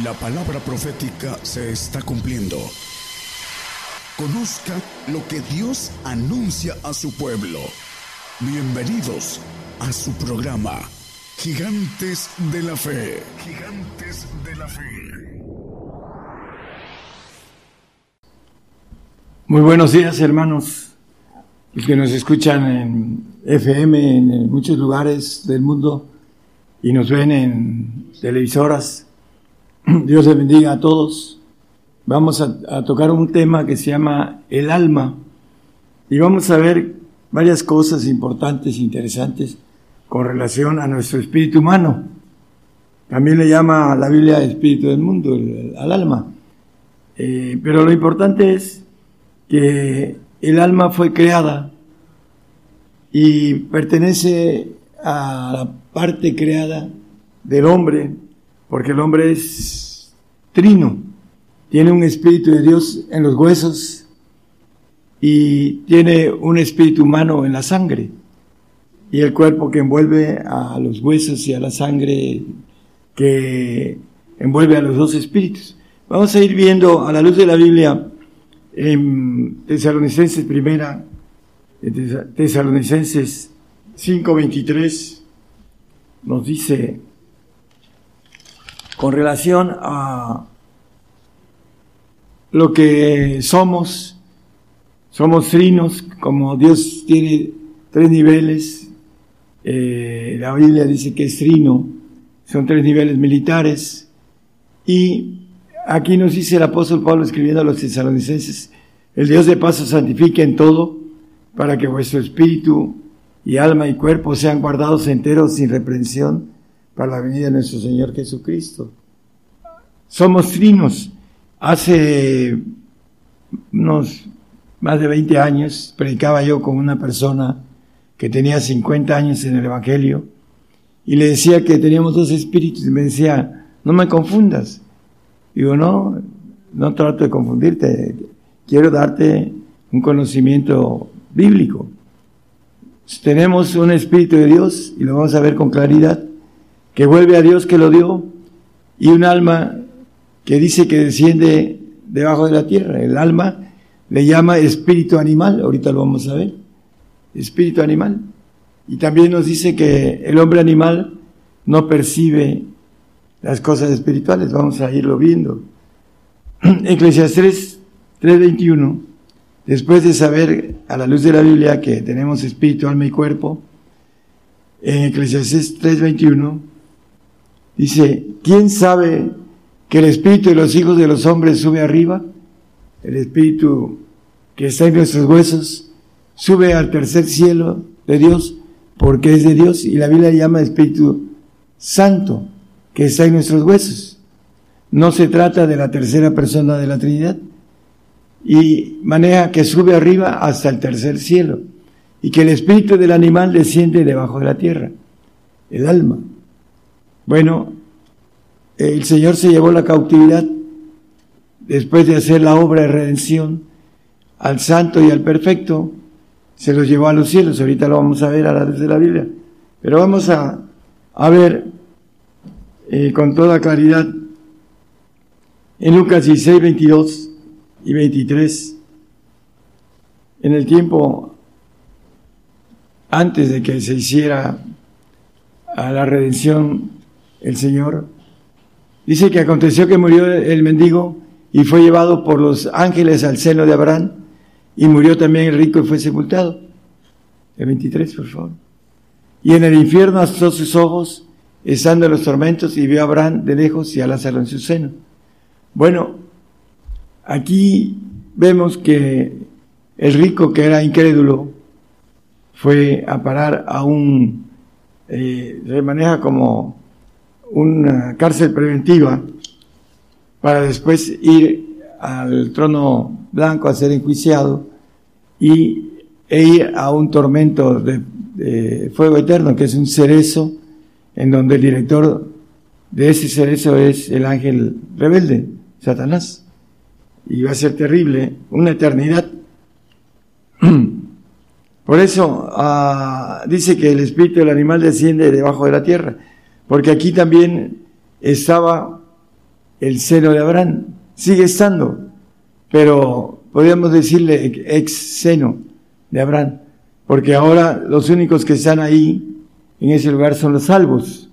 La palabra profética se está cumpliendo. Conozca lo que Dios anuncia a su pueblo. Bienvenidos a su programa, Gigantes de la Fe. Gigantes de la Fe. Muy buenos días, hermanos, que nos escuchan en FM en muchos lugares del mundo y nos ven en televisoras Dios les bendiga a todos. Vamos a, tocar un tema que se llama el alma y vamos a ver varias cosas importantes, interesantes con relación a nuestro espíritu humano. También le llama la Biblia espíritu del mundo, al alma. Eh, pero lo importante es que el alma fue creada y pertenece a la parte creada del hombre porque el hombre es trino, tiene un espíritu de Dios en los huesos y tiene un espíritu humano en la sangre y el cuerpo que envuelve a los huesos y a la sangre que envuelve a los dos espíritus. Vamos a ir viendo a la luz de la Biblia en Tesalonicenses primera, Tesalonicenses 5:23 nos dice con relación a lo que somos, somos trinos, como Dios tiene tres niveles, eh, la Biblia dice que es trino, son tres niveles militares, y aquí nos dice el apóstol Pablo escribiendo a los tesalonicenses, el Dios de paso santifique en todo, para que vuestro espíritu y alma y cuerpo sean guardados enteros sin reprensión para la venida de nuestro Señor Jesucristo. Somos trinos. Hace unos más de 20 años predicaba yo con una persona que tenía 50 años en el Evangelio y le decía que teníamos dos espíritus y me decía, no me confundas. Digo, no, no trato de confundirte, quiero darte un conocimiento bíblico. Tenemos un espíritu de Dios y lo vamos a ver con claridad que vuelve a Dios que lo dio, y un alma que dice que desciende debajo de la tierra. El alma le llama espíritu animal, ahorita lo vamos a ver, espíritu animal. Y también nos dice que el hombre animal no percibe las cosas espirituales, vamos a irlo viendo. Eclesiastes 3:21, después de saber a la luz de la Biblia que tenemos espíritu, alma y cuerpo, en Eclesiastes 3:21, Dice, ¿quién sabe que el espíritu de los hijos de los hombres sube arriba? El espíritu que está en nuestros huesos sube al tercer cielo de Dios porque es de Dios y la Biblia llama Espíritu Santo que está en nuestros huesos. No se trata de la tercera persona de la Trinidad y maneja que sube arriba hasta el tercer cielo y que el espíritu del animal desciende debajo de la tierra, el alma. Bueno, el Señor se llevó la cautividad después de hacer la obra de redención al santo y al perfecto, se los llevó a los cielos. Ahorita lo vamos a ver a la luz de la Biblia. Pero vamos a, a ver eh, con toda claridad en Lucas 16, 22 y 23, en el tiempo antes de que se hiciera a la redención el Señor. Dice que aconteció que murió el mendigo y fue llevado por los ángeles al seno de Abraham y murió también el rico y fue sepultado. El 23, por favor. Y en el infierno asustó sus ojos, estando en los tormentos, y vio a Abraham de lejos y a Lázaro en su seno. Bueno, aquí vemos que el rico que era incrédulo fue a parar a un, eh, se maneja como una cárcel preventiva para después ir al trono blanco a ser enjuiciado y e ir a un tormento de, fuego eterno, que es un cerezo, en donde el director de ese cerezo es el ángel rebelde, Satanás. Y va a ser terrible, una eternidad. Por eso ah, dice que el espíritu del animal desciende debajo de la tierra porque aquí también estaba el seno de Abraham. Sigue estando, pero podríamos decirle ex seno de Abraham, porque ahora los únicos que están ahí en ese lugar son los salvos.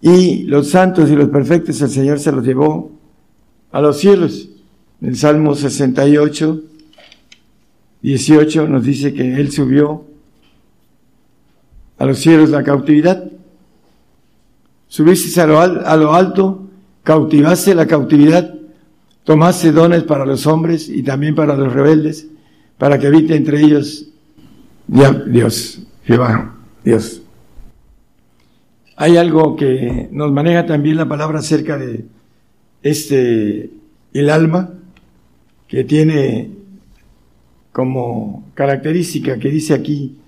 Y los santos y los perfectos el Señor se los llevó a los cielos. En el Salmo 68, 18 nos dice que Él subió a los cielos la cautividad. Subiste a lo, a lo alto, cautivaste la cautividad, tomaste dones para los hombres y también para los rebeldes, para que habite entre ellos Dios, Jehová, Dios. Hay algo que nos maneja también la palabra acerca de este, el alma, que tiene como característica que dice aquí,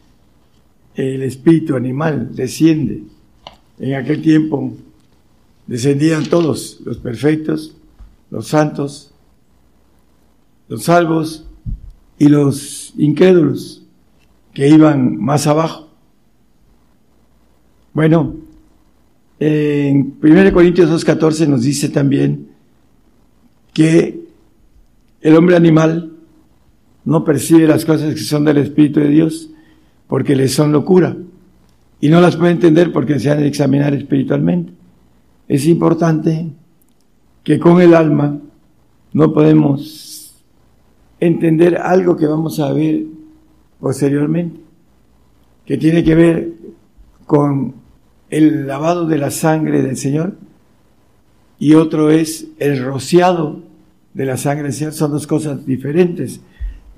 el espíritu animal desciende. En aquel tiempo descendían todos, los perfectos, los santos, los salvos y los incrédulos que iban más abajo. Bueno, en 1 Corintios 2.14 nos dice también que el hombre animal no percibe las cosas que son del Espíritu de Dios porque le son locura y no las puede entender porque se han de examinar espiritualmente. Es importante que con el alma no podemos entender algo que vamos a ver posteriormente, que tiene que ver con el lavado de la sangre del Señor y otro es el rociado de la sangre del Señor. Son dos cosas diferentes.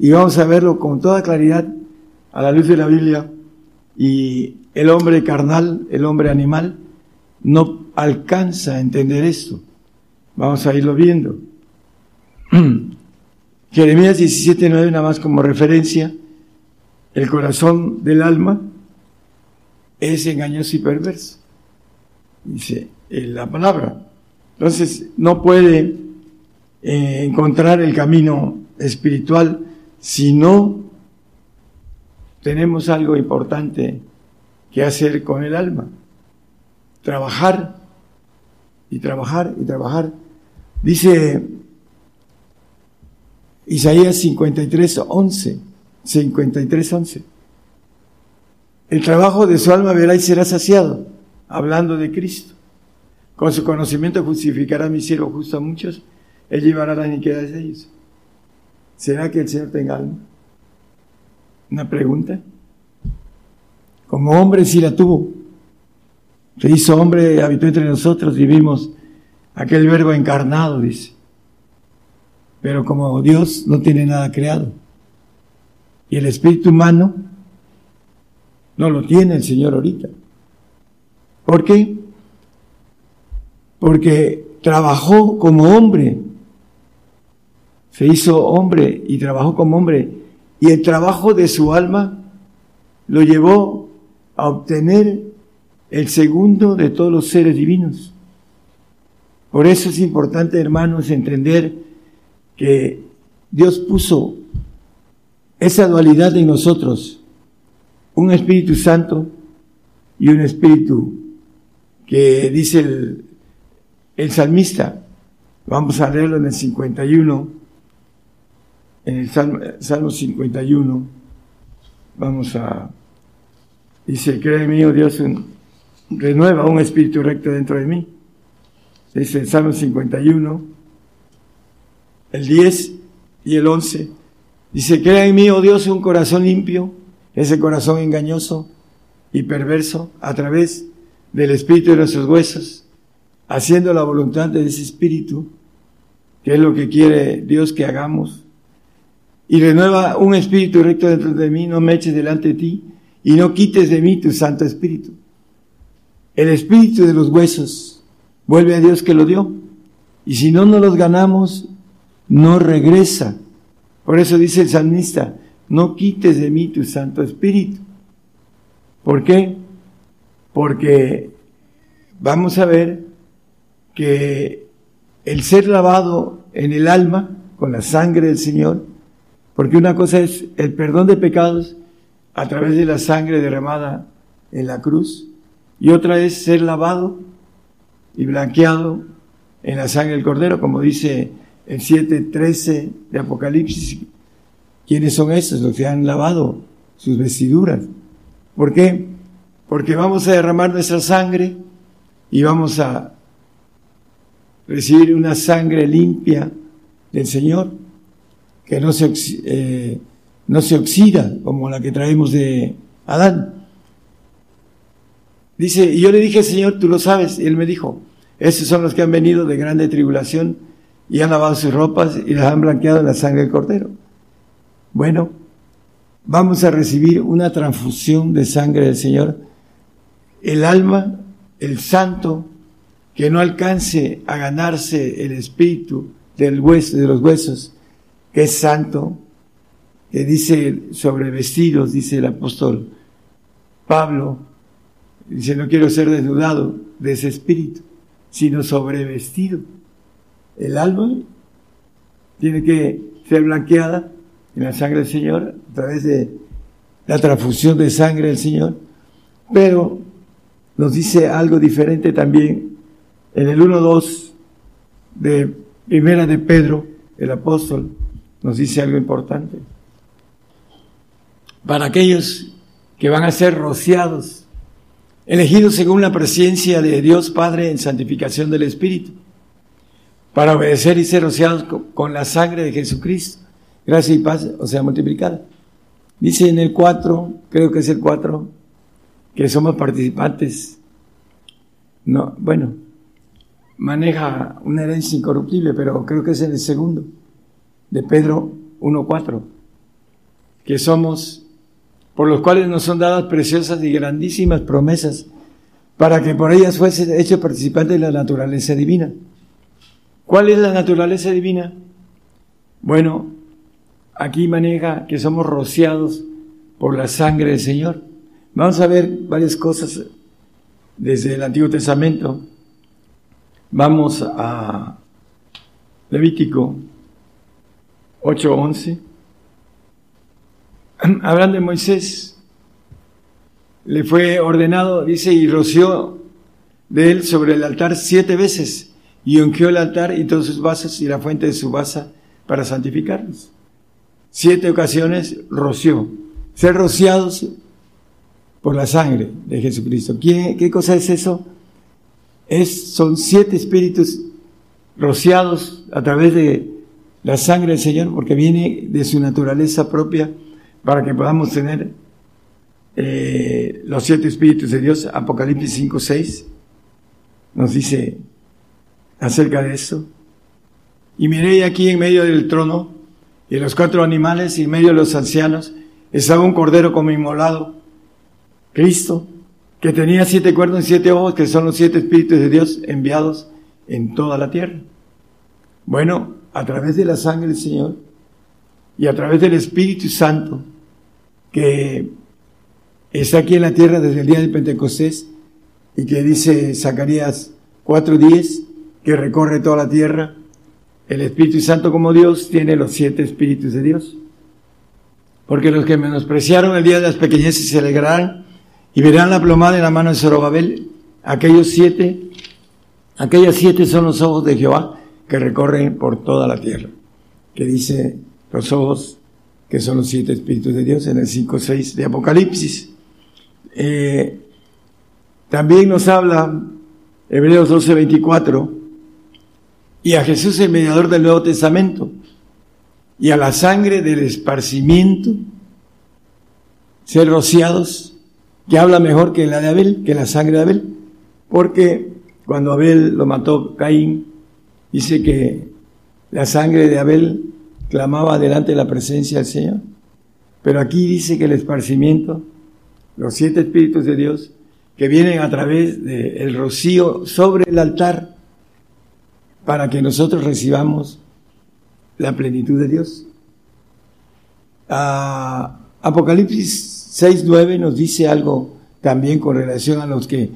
Y vamos a verlo con toda claridad a la luz de la Biblia. Y el hombre carnal, el hombre animal, no alcanza a entender esto. Vamos a irlo viendo. Jeremías 17.9, nada más como referencia, el corazón del alma es engañoso y perverso. Dice la palabra. Entonces no puede eh, encontrar el camino espiritual si no tenemos algo importante que hacer con el alma. Trabajar y trabajar y trabajar. Dice Isaías 53, 11, 53, 11. El trabajo de su alma verá y será saciado, hablando de Cristo. Con su conocimiento justificará mi cielo justo a muchos, él llevará la iniquidad de ellos. ¿Será que el Señor tenga alma? Una pregunta. Como hombre sí la tuvo. Se hizo hombre, habitó entre nosotros y vimos aquel verbo encarnado, dice. Pero como Dios no tiene nada creado. Y el espíritu humano no lo tiene el Señor ahorita. ¿Por qué? Porque trabajó como hombre. Se hizo hombre y trabajó como hombre. Y el trabajo de su alma lo llevó a obtener el segundo de todos los seres divinos. Por eso es importante, hermanos, entender que Dios puso esa dualidad en nosotros un Espíritu Santo y un Espíritu que dice el, salmista. Vamos a leerlo en el 51, en el Salmo, Salmo 51. Vamos a, dice, cree mío Dios, renueva un espíritu recto dentro de mí. Dice el Salmo 51, el 10 y el 11. Dice, crea en mí, oh Dios, un corazón limpio ese corazón engañoso y perverso a través del espíritu de nuestros huesos, haciendo la voluntad de ese espíritu, que es lo que quiere Dios que hagamos. Y renueva un espíritu recto dentro de mí, no me eches delante de ti y no quites de mí tu Santo Espíritu. El espíritu de los huesos vuelve a Dios que lo dio. Y si no nos los ganamos, no regresa. Por eso dice el salmista, no quites de mí tu Santo Espíritu. ¿Por qué? Porque vamos a ver que el ser lavado en el alma con la sangre del Señor, porque una cosa es el perdón de pecados a través de la sangre derramada en la cruz, y otra es ser lavado y blanqueado en la sangre del cordero, como dice el 7.13 de Apocalipsis. ¿Quiénes son esos? Los que han lavado sus vestiduras. ¿Por qué? Porque vamos a derramar nuestra sangre y vamos a recibir una sangre limpia del Señor, que no se, eh, no se oxida como la que traemos de Adán. Dice, y yo le dije, Señor, tú lo sabes, y él me dijo, esos son los que han venido de grande tribulación y han lavado sus ropas y las han blanqueado en la sangre del cordero. Bueno, vamos a recibir una transfusión de sangre del Señor. El alma, el santo, que no alcance a ganarse el espíritu del hueso, de los huesos, que es santo, que dice sobre vestidos, dice el apóstol Pablo, dice, no quiero ser desnudado de ese espíritu, sino sobrevestido. El alma tiene que ser blanqueada en la sangre del Señor a través de la transfusión de sangre del Señor, pero nos dice algo diferente también en el 1.2 de Primera de Pedro, el apóstol, nos dice algo importante. Para aquellos que van a ser rociados, elegidos según la presencia de Dios Padre en santificación del Espíritu, para obedecer y ser rociados con la sangre de Jesucristo. Gracia y paz, o sea, multiplicada. Dice en el 4, creo que es el 4, que somos participantes. No, bueno, maneja una herencia incorruptible, pero creo que es en el segundo, de Pedro 1.4, que somos, por los cuales nos son dadas preciosas y grandísimas promesas, para que por ellas fuese hecho participante de la naturaleza divina ¿Cuál es la naturaleza divina? Bueno, aquí maneja que somos rociados por la sangre del Señor. Vamos a ver varias cosas desde el Antiguo Testamento. Vamos a Levítico 8:11. Hablando de Moisés, le fue ordenado, dice, y roció de él sobre el altar siete veces y ungió el altar y todos sus vasos y la fuente de su basa para santificarlos. Siete ocasiones roció. Ser rociados por la sangre de Jesucristo. ¿Qué, qué cosa es eso? Es, son siete espíritus rociados a través de la sangre del Señor, porque viene de su naturaleza propia para que podamos tener eh, los siete espíritus de Dios. Apocalipsis 5, 6 nos dice acerca de eso. Y miré aquí en medio del trono y los cuatro animales y en medio de los ancianos estaba un cordero como inmolado, Cristo, que tenía siete cuernos y siete ojos, que son los siete espíritus de Dios enviados en toda la tierra. Bueno, a través de la sangre del Señor y a través del Espíritu Santo, que está aquí en la tierra desde el día de Pentecostés y que dice Zacarías 4.10, que recorre toda la tierra. El Espíritu Santo como Dios tiene los siete Espíritus de Dios. Porque los que menospreciaron el día de las pequeñeces se alegrarán y verán la plomada en la mano de Zorobabel. Aquellos siete, aquellas siete son los ojos de Jehová que recorren por toda la tierra. Que dice los ojos que son los siete Espíritus de Dios en el 5.6 de Apocalipsis. Eh, también nos habla Hebreos 12.24 y a Jesús el mediador del Nuevo Testamento y a la sangre del esparcimiento, ser rociados, que habla mejor que la de Abel, que la sangre de Abel, porque cuando Abel lo mató Caín, dice que la sangre de Abel clamaba delante de la presencia del Señor. Pero aquí dice que el esparcimiento, los siete espíritus de Dios, que vienen a través del rocío sobre el altar, para que nosotros recibamos la plenitud de Dios. Ah, Apocalipsis 6.9 nos dice algo también con relación a los que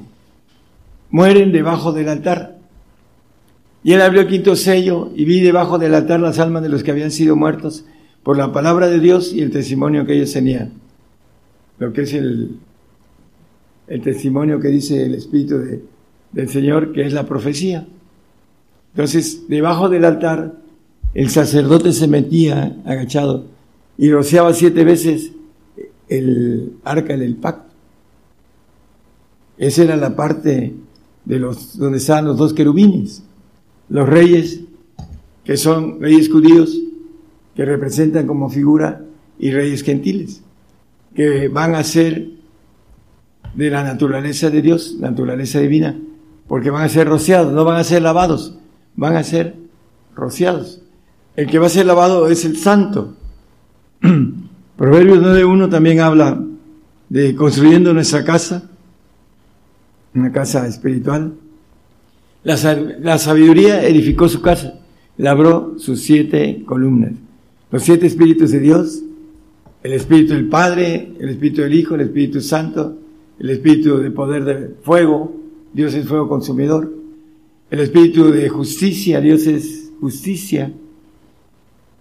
mueren debajo del altar. Y él abrió el quinto sello y vi debajo del altar las almas de los que habían sido muertos por la palabra de Dios y el testimonio que ellos tenían. Lo que es el, el testimonio que dice el Espíritu del Señor, que es la profecía. Entonces, debajo del altar, el sacerdote se metía agachado y rociaba siete veces el arca del pacto. Esa era la parte de los donde estaban los dos querubines, los reyes que son reyes judíos que representan como figura y reyes gentiles que van a ser de la naturaleza de Dios, naturaleza divina, porque van a ser rociados, no van a ser lavados, van a ser rociados. El que va a ser lavado es el santo. Proverbios 9.1 también habla de construyendo nuestra casa, una casa espiritual. La, la sabiduría edificó su casa, labró sus siete columnas. Los siete espíritus de Dios, el espíritu del Padre, el espíritu del Hijo, el Espíritu Santo, el espíritu de poder de fuego, Dios es fuego consumidor, el espíritu de justicia, Dios es justicia,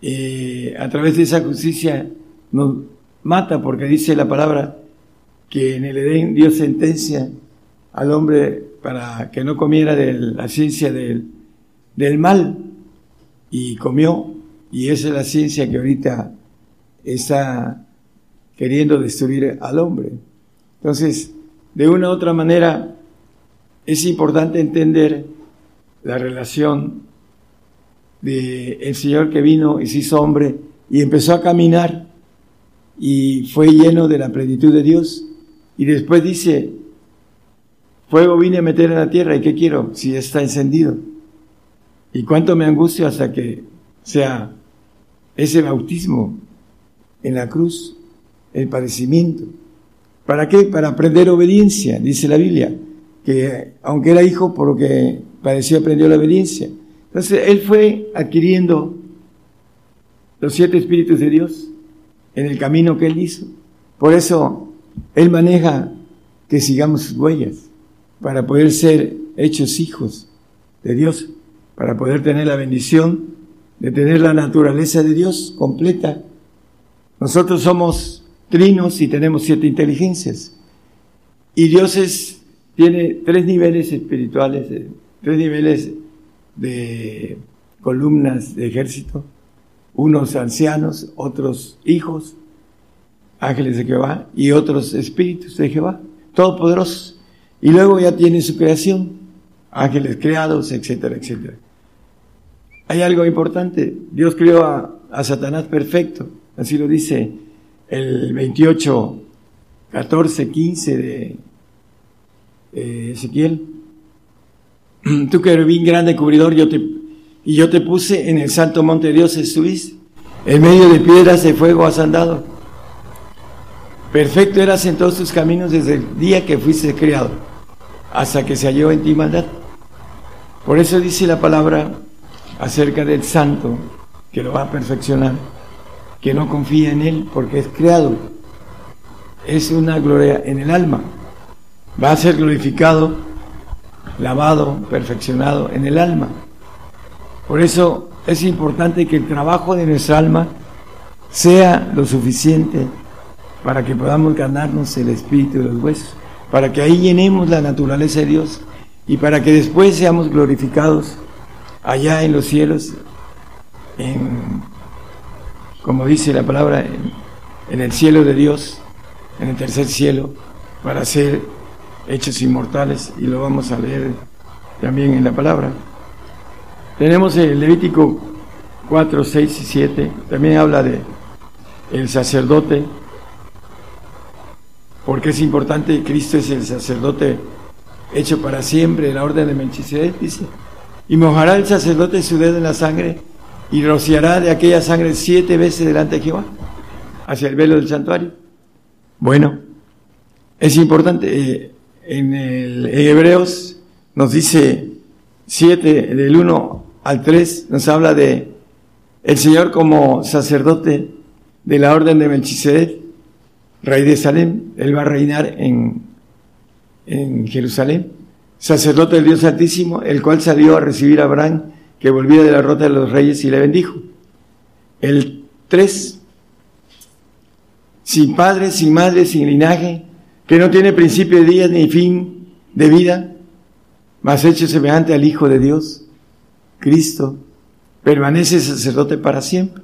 eh, a través de esa justicia nos mata porque dice la palabra que en el Edén Dios sentencia al hombre para que no comiera de la ciencia del, del mal y comió y esa es la ciencia que ahorita está queriendo destruir al hombre. Entonces, de una u otra manera, es importante entender la relación de el Señor que vino y se hizo hombre y empezó a caminar y fue lleno de la plenitud de Dios. Y después dice, fuego vine a meter en la tierra y ¿qué quiero? Si está encendido. ¿Y cuánto me angustio hasta que sea ese bautismo en la cruz, el padecimiento? ¿Para qué? Para aprender obediencia, dice la Biblia, que aunque era hijo, por lo que padeció aprendió la obediencia. Entonces, él fue adquiriendo los siete espíritus de Dios en el camino que él hizo. Por eso, él maneja que sigamos sus huellas para poder ser hechos hijos de Dios, para poder tener la bendición de tener la naturaleza de Dios completa. Nosotros somos trinos y tenemos siete inteligencias. Y Dios tiene tres niveles espirituales, eh, tres niveles de columnas de ejército, unos ancianos, otros hijos, ángeles de Jehová, y otros espíritus de Jehová, todopoderosos. Y luego ya tiene su creación, ángeles creados, etcétera, etcétera. Hay algo importante, Dios creó a, Satanás perfecto, así lo dice el 28, 14, 15 de eh, Ezequiel. Tú que eres bien grande cubridor, yo te, y yo te puse en el santo monte de Dios, estuviste. En medio de piedras de fuego has andado. Perfecto eras en todos tus caminos desde el día que fuiste criado, hasta que se halló en ti maldad. Por eso dice la palabra acerca del santo, que lo va a perfeccionar, que no confía en él porque es creado. Es una gloria en el alma. Va a ser glorificado lavado, perfeccionado en el alma. Por eso es importante que el trabajo de nuestra alma sea lo suficiente para que podamos ganarnos el espíritu de los huesos, para que ahí llenemos la naturaleza de Dios y para que después seamos glorificados allá en los cielos, en, como dice la palabra, en, el cielo de Dios, en el tercer cielo, para ser hechos inmortales y lo vamos a leer también en la palabra. Tenemos el Levítico 4, 6 y 7, también habla de el sacerdote, porque es importante, Cristo es el sacerdote hecho para siempre, la orden de Melchizedek, dice, y mojará el sacerdote su dedo en la sangre y rociará de aquella sangre siete veces delante de Jehová, hacia el velo del santuario. Bueno, es importante, eh, en, Hebreos nos dice 7, del 1 al 3, nos habla de el Señor como sacerdote de la orden de Melchizedek, rey de Salem, él va a reinar en, en Jerusalén, sacerdote del Dios Altísimo, el cual salió a recibir a Abraham, que volvía de la rota de los reyes y le bendijo. El 3, sin padre, sin madre, sin linaje, que no tiene principio de días ni fin de vida, mas hecho semejante al Hijo de Dios, Cristo, permanece sacerdote para siempre.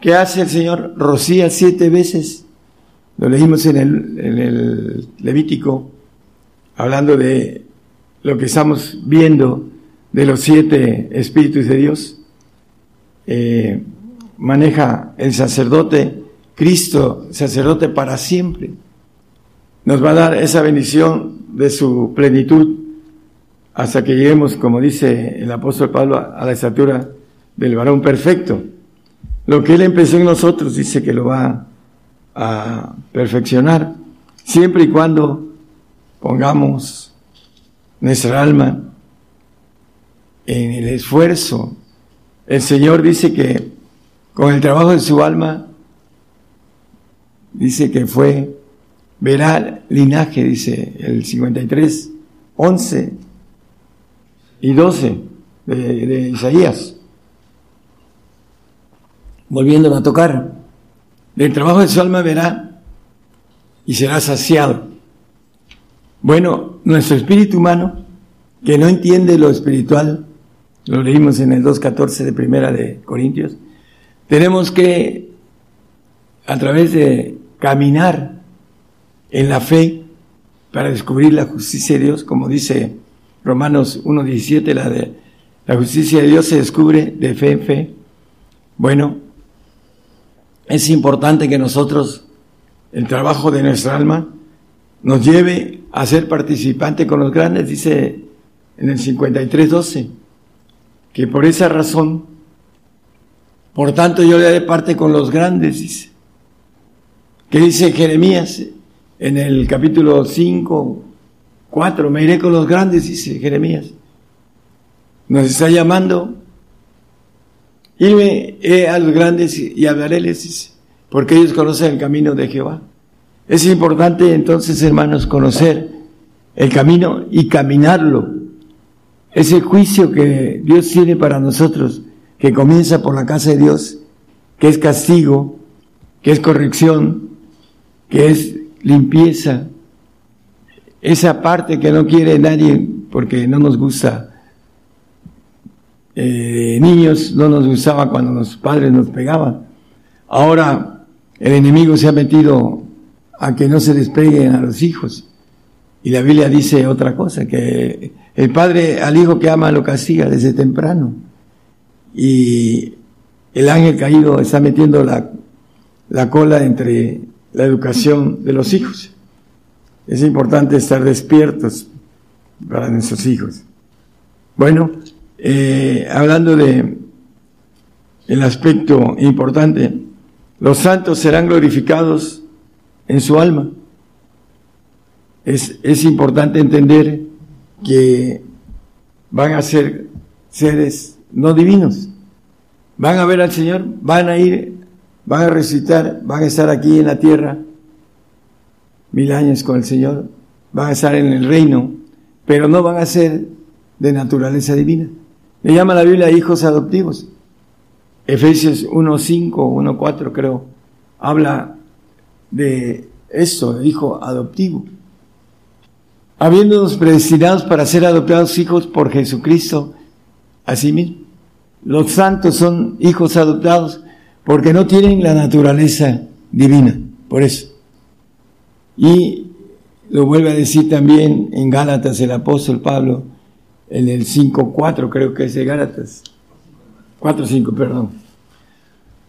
¿Qué hace el Señor? Rocía siete veces. Lo leímos en el, en el Levítico, hablando de lo que estamos viendo de los siete espíritus de Dios. Eh, maneja el sacerdote, Cristo, sacerdote para siempre. Nos va a dar esa bendición de su plenitud hasta que lleguemos, como dice el apóstol Pablo, a la estatura del varón perfecto. Lo que Él empezó en nosotros dice que lo va a perfeccionar, siempre y cuando pongamos nuestra alma en el esfuerzo. El Señor dice que con el trabajo de su alma, dice que fue, verá linaje, dice el 53, 11 y 12 de, Isaías volviéndolo a tocar. Del trabajo de su alma verá y será saciado. Bueno, nuestro espíritu humano, que no entiende lo espiritual, lo leímos en el 2.14 de Primera de Corintios, tenemos que, a través de caminar en la fe, para descubrir la justicia de Dios, como dice Romanos 1.17, la de la justicia de Dios se descubre de fe en fe. Bueno, es importante que nosotros, el trabajo de nuestra alma, nos lleve a ser participante con los grandes, dice en el 53.12, que por esa razón, por tanto yo le haré parte con los grandes, dice. ¿Qué dice Jeremías en el capítulo 5, 4? Me iré con los grandes, dice Jeremías. Nos está llamando Irme eh, a los grandes y hablaréles, porque ellos conocen el camino de Jehová. Es importante entonces, hermanos, conocer el camino y caminarlo. Ese juicio que Dios tiene para nosotros, que comienza por la casa de Dios, que es castigo, que es corrección, que es limpieza, esa parte que no quiere nadie porque no nos gusta eh, niños no nos gustaba cuando los padres nos pegaban. Ahora el enemigo se ha metido a que no se despeguen a los hijos. Y la Biblia dice otra cosa, que el padre al hijo que ama lo castiga desde temprano. Y el ángel caído está metiendo la, la cola entre la educación de los hijos. Es importante estar despiertos para nuestros hijos. Bueno, eh, hablando de el aspecto importante, los santos serán glorificados en su alma. Es, es importante entender que van a ser seres no divinos. Van a ver al Señor, van a ir, van a recitar, van a estar aquí en la tierra mil años con el Señor, van a estar en el reino, pero no van a ser de naturaleza divina. Le llama la Biblia hijos adoptivos. Efesios 1.5, 1.4 creo, habla de eso, hijo adoptivo. Habiéndonos predestinados para ser adoptados hijos por Jesucristo, así mismo. Los santos son hijos adoptados porque no tienen la naturaleza divina, por eso. Y lo vuelve a decir también en Gálatas el apóstol Pablo, en el 5.4 creo que es de Gálatas. 4.5, perdón.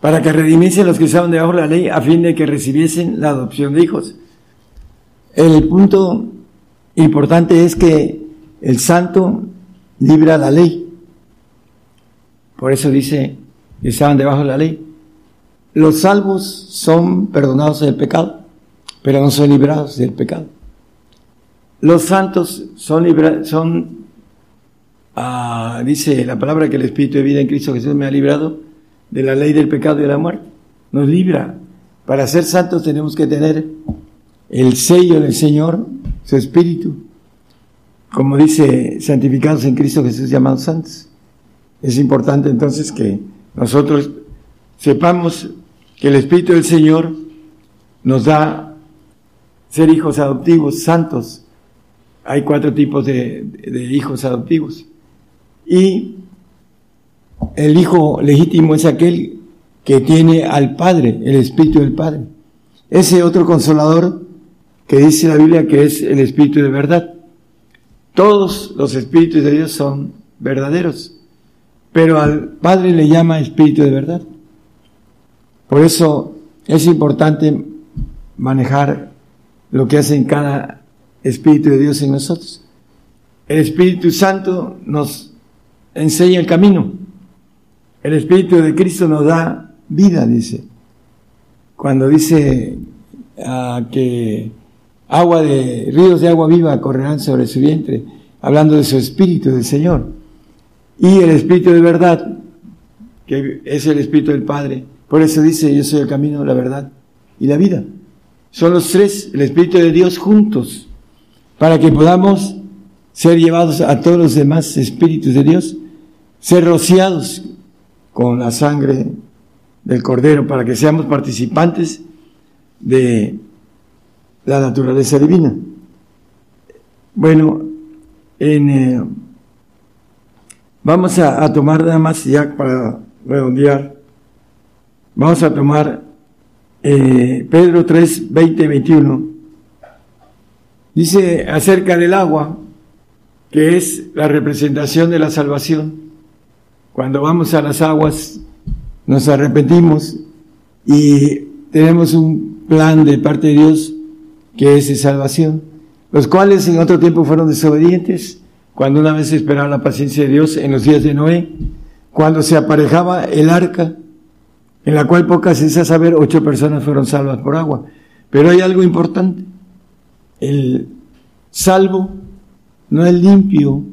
Para que redimiese a los que estaban debajo de la ley a fin de que recibiesen la adopción de hijos. El punto importante es que el santo libra la ley. Por eso dice que estaban debajo de la ley. Los salvos son perdonados del pecado, pero no son librados del pecado. Los santos son, libra son Ah, dice la palabra que el Espíritu de vida en Cristo Jesús me ha librado de la ley del pecado y de la muerte. Nos libra. Para ser santos tenemos que tener el sello del Señor, su Espíritu. Como dice, santificados en Cristo Jesús llamados santos. Es importante entonces que nosotros sepamos que el Espíritu del Señor nos da ser hijos adoptivos, santos. Hay cuatro tipos de hijos adoptivos. Y el hijo legítimo es aquel que tiene al Padre, el Espíritu del Padre. Ese otro consolador que dice la Biblia que es el Espíritu de verdad. Todos los Espíritus de Dios son verdaderos, pero al Padre le llama Espíritu de verdad. Por eso es importante manejar lo que hace cada Espíritu de Dios en nosotros. El Espíritu Santo nos enseña el camino. El Espíritu de Cristo nos da vida, dice. Cuando dice ah, que agua de ríos de agua viva correrán sobre su vientre, hablando de su Espíritu del Señor. Y el Espíritu de verdad, que es el Espíritu del Padre. Por eso dice, yo soy el camino, la verdad y la vida. Son los tres, el Espíritu de Dios juntos, para que podamos ser llevados a todos los demás Espíritus de Dios, ser rociados con la sangre del Cordero, para que seamos participantes de la naturaleza divina. Bueno, en, eh, vamos a, tomar nada más ya para redondear, vamos a tomar eh, Pedro 3, 20, 21, dice acerca del agua, que es la representación de la salvación. Cuando vamos a las aguas, nos arrepentimos y tenemos un plan de parte de Dios que es de salvación, los cuales en otro tiempo fueron desobedientes, cuando una vez esperaba la paciencia de Dios en los días de Noé, cuando se aparejaba el arca, en la cual pocas es a saber, ocho personas fueron salvas por agua. Pero hay algo importante. El salvo no es limpio.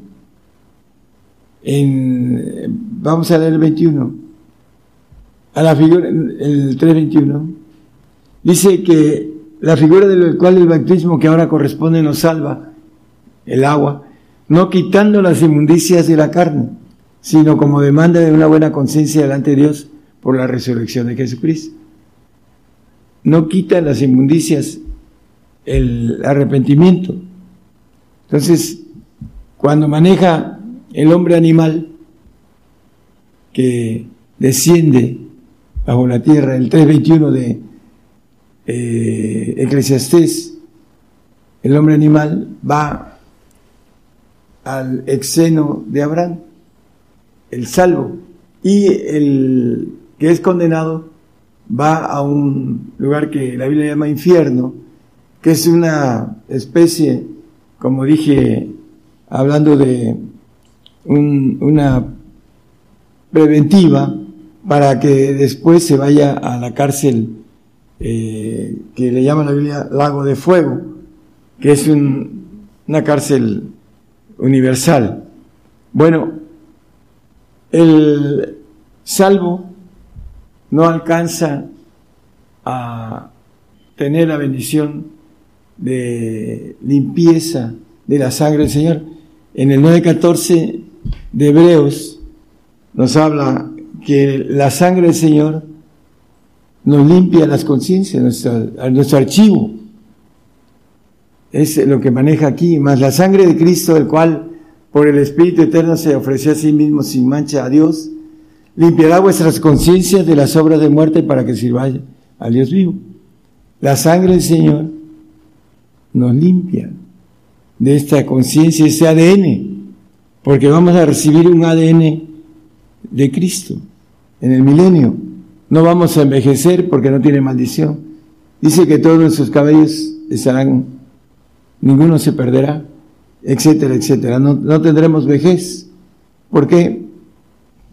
En, vamos a leer el 21. A la figura, el 321. Dice que la figura del cual el bautismo que ahora corresponde nos salva, el agua, no quitando las inmundicias de la carne, sino como demanda de una buena conciencia delante de Dios por la resurrección de Jesucristo. No quita las inmundicias el arrepentimiento. Entonces, cuando maneja el hombre animal que desciende bajo la tierra, el 321 de eh, Eclesiastés, el hombre animal va al exeno de Abraham, el salvo, y el que es condenado va a un lugar que la Biblia llama infierno, que es una especie, como dije, hablando de una preventiva para que después se vaya a la cárcel eh, que le llama la Biblia lago de fuego, que es una cárcel universal. Bueno, el salvo no alcanza a tener la bendición de limpieza de la sangre del Señor. En el 9.14 de Hebreos nos habla que la sangre del Señor nos limpia las conciencias, nuestro, nuestro archivo. Es lo que maneja aquí, más la sangre de Cristo, el cual por el Espíritu Eterno se ofreció a sí mismo sin mancha a Dios, limpiará vuestras conciencias de las obras de muerte para que sirváis al Dios vivo. La sangre del Señor nos limpia de esta conciencia, ese ADN, porque vamos a recibir un ADN de Cristo en el milenio. No vamos a envejecer porque no tiene maldición. Dice que todos nuestros cabellos estarán, ninguno se perderá, etcétera, etcétera. No, no tendremos vejez. ¿Por qué?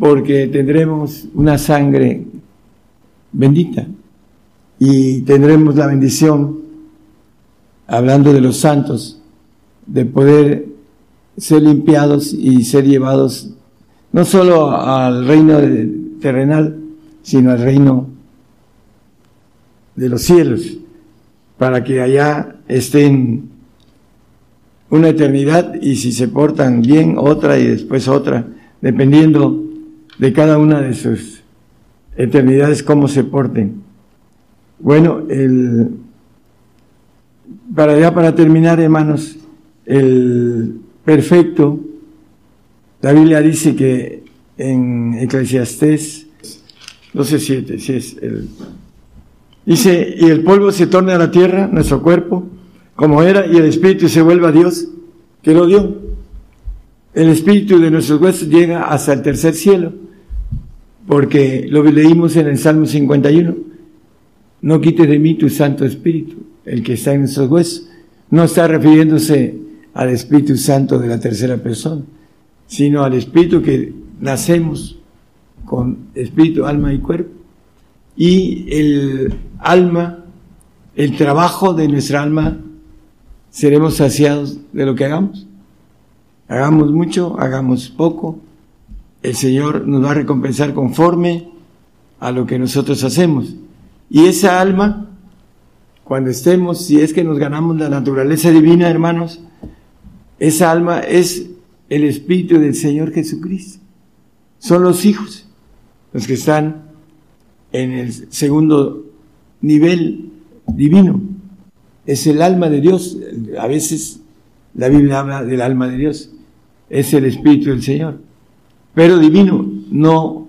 porque tendremos una sangre bendita y tendremos la bendición, hablando de los santos, de poder ser limpiados y ser llevados no solo al reino terrenal, sino al reino de los cielos, para que allá estén una eternidad y si se portan bien, otra y después otra, dependiendo de cada una de sus eternidades, cómo se porten. Bueno, el, para ya para terminar, hermanos, el perfecto, la Biblia dice que en Eclesiastés 12.7, si es el... Dice, y el polvo se torna a la tierra, nuestro cuerpo, como era, y el espíritu se vuelve a Dios, que lo dio. El espíritu de nuestros huesos llega hasta el tercer cielo, porque lo leímos en el Salmo 51. No quites de mí tu Santo Espíritu, el que está en nuestros huesos. No está refiriéndose al Espíritu Santo de la tercera persona, sino al Espíritu que nacemos con espíritu, alma y cuerpo. Y el alma, el trabajo de nuestra alma, seremos saciados de lo que hagamos. Hagamos mucho, hagamos poco, el Señor nos va a recompensar conforme a lo que nosotros hacemos. Y esa alma, cuando estemos, si es que nos ganamos la naturaleza divina, hermanos, esa alma es el Espíritu del Señor Jesucristo. Son los hijos, los que están en el segundo nivel divino. Es el alma de Dios. A veces la Biblia habla del alma de Dios. Es el Espíritu del Señor pero divino, no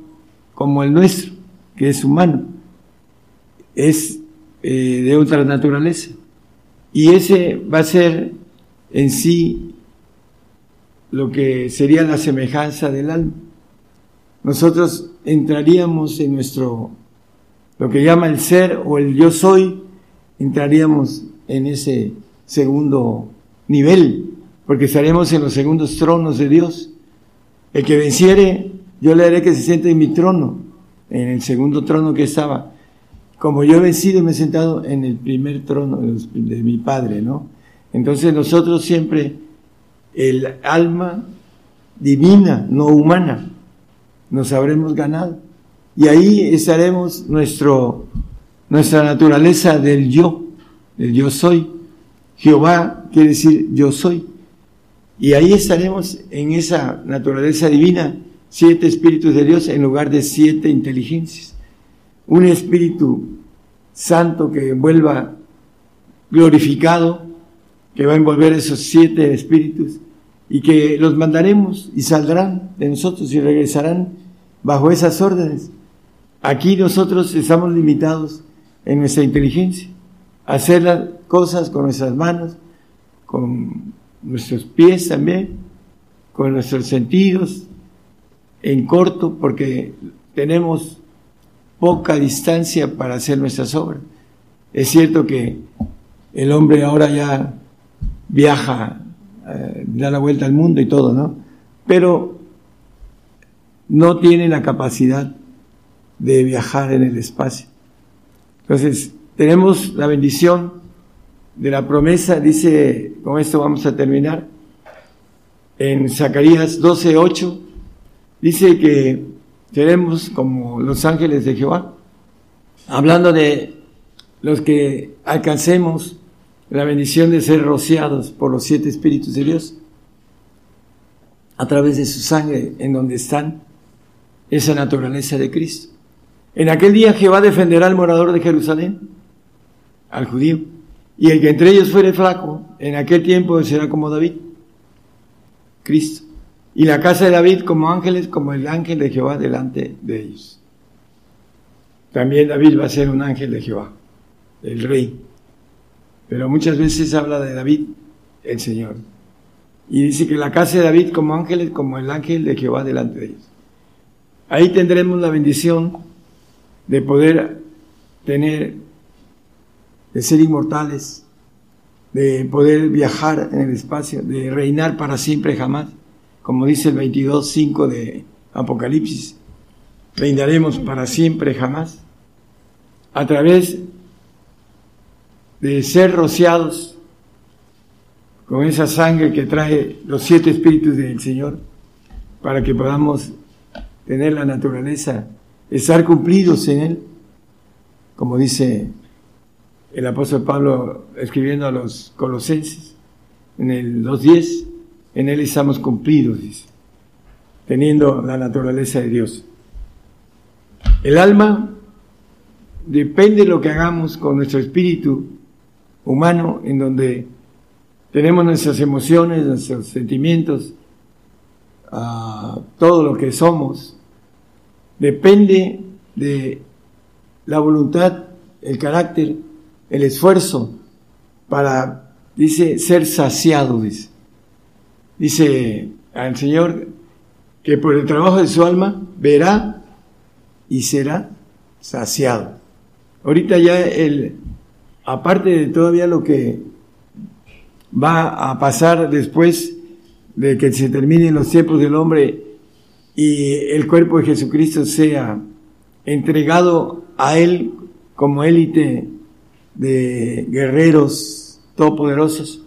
como el nuestro, que es humano, es eh, de otra naturaleza. Y ese va a ser en sí lo que sería la semejanza del alma. Nosotros entraríamos en nuestro, lo que llama el ser o el yo soy, entraríamos en ese segundo nivel, porque estaremos en los segundos tronos de Dios el que venciere, yo le haré que se siente en mi trono, en el segundo trono que estaba. Como yo he vencido me he sentado en el primer trono de mi Padre, ¿no? Entonces nosotros siempre, el alma divina, no humana, nos habremos ganado. Y ahí estaremos nuestro, nuestra naturaleza del yo, del yo soy. Jehová quiere decir yo soy. Y ahí estaremos en esa naturaleza divina, siete espíritus de Dios en lugar de siete inteligencias. Un espíritu santo que envuelva glorificado, que va a envolver esos siete espíritus y que los mandaremos y saldrán de nosotros y regresarán bajo esas órdenes. Aquí nosotros estamos limitados en nuestra inteligencia, hacer las cosas con nuestras manos, con nuestros pies también, con nuestros sentidos en corto, porque tenemos poca distancia para hacer nuestras obras. Es cierto que el hombre ahora ya viaja, eh, da la vuelta al mundo y todo, ¿no? Pero no tiene la capacidad de viajar en el espacio. Entonces, tenemos la bendición de la promesa, dice, con esto vamos a terminar, en Zacarías 12:8, dice que seremos como los ángeles de Jehová, hablando de los que alcancemos la bendición de ser rociados por los siete espíritus de Dios a través de su sangre en donde están esa naturaleza de Cristo. En aquel día Jehová defenderá al morador de Jerusalén, al judío, y el que entre ellos fuere flaco, en aquel tiempo será como David, Cristo. Y la casa de David como ángeles, como el ángel de Jehová delante de ellos. También David va a ser un ángel de Jehová, el rey. Pero muchas veces habla de David, el Señor. Y dice que la casa de David como ángeles, como el ángel de Jehová delante de ellos. Ahí tendremos la bendición de poder tener de ser inmortales, de poder viajar en el espacio, de reinar para siempre jamás, como dice el 22.5 de Apocalipsis, reinaremos para siempre jamás, a través de ser rociados con esa sangre que trae los siete espíritus del Señor, para que podamos tener la naturaleza, estar cumplidos en Él, como dice el apóstol Pablo escribiendo a los colosenses en el 2.10, en él estamos cumplidos, dice, teniendo la naturaleza de Dios. El alma depende de lo que hagamos con nuestro espíritu humano, en donde tenemos nuestras emociones, nuestros sentimientos, a todo lo que somos, depende de la voluntad, el carácter, el esfuerzo para, dice, ser saciado, dice. Dice al Señor que por el trabajo de su alma verá y será saciado. Ahorita ya el, aparte de todavía lo que va a pasar después de que se terminen los tiempos del hombre y el cuerpo de Jesucristo sea entregado a Él como élite de guerreros todopoderosos,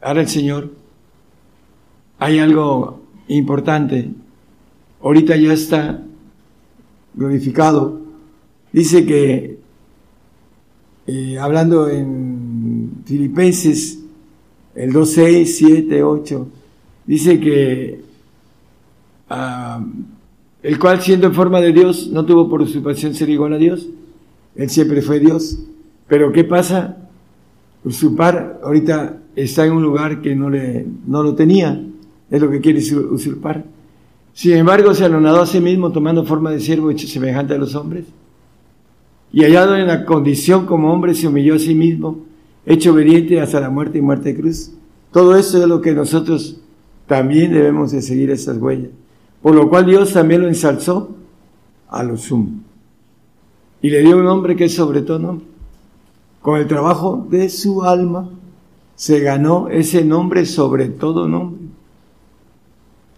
ahora el Señor, hay algo importante, ahorita ya está glorificado, dice que, eh, hablando en Filipenses, el 2, 6, 7, 8, dice que ah, el cual siendo en forma de Dios no tuvo por usurpación ser igual a Dios, él siempre fue Dios, pero ¿qué pasa? Usurpar ahorita está en un lugar que no, le, no lo tenía, es lo que quiere usurpar. Sin embargo, se anonadó a sí mismo tomando forma de siervo hecho semejante a los hombres. Y hallado en la condición como hombre, se humilló a sí mismo, hecho obediente hasta la muerte y muerte de cruz. Todo eso es lo que nosotros también debemos de seguir esas huellas. Por lo cual Dios también lo ensalzó a lo sumo. Y le dio un nombre que es sobre todo nombre. Con el trabajo de su alma se ganó ese nombre sobre todo nombre.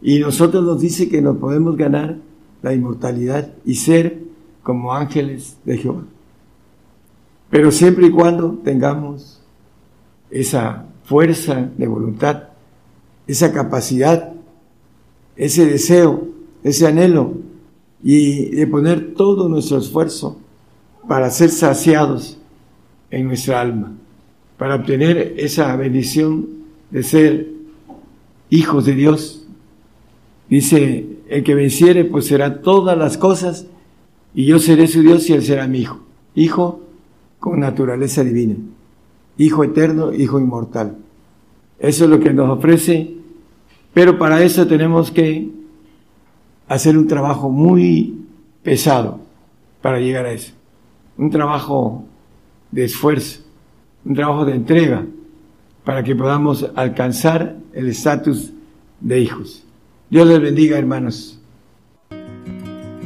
Y nosotros nos dice que nos podemos ganar la inmortalidad y ser como ángeles de Jehová. Pero siempre y cuando tengamos esa fuerza de voluntad esa capacidad, ese deseo, ese anhelo y de poner todo nuestro esfuerzo para ser saciados en nuestra alma, para obtener esa bendición de ser hijos de Dios. Dice, el que venciere pues será todas las cosas y yo seré su Dios y él será mi hijo. Hijo con naturaleza divina, hijo eterno, hijo inmortal. Eso es lo que nos ofrece, pero para eso tenemos que hacer un trabajo muy pesado para llegar a eso. Un trabajo de esfuerzo, un trabajo de entrega para que podamos alcanzar el estatus de hijos. Dios les bendiga, hermanos.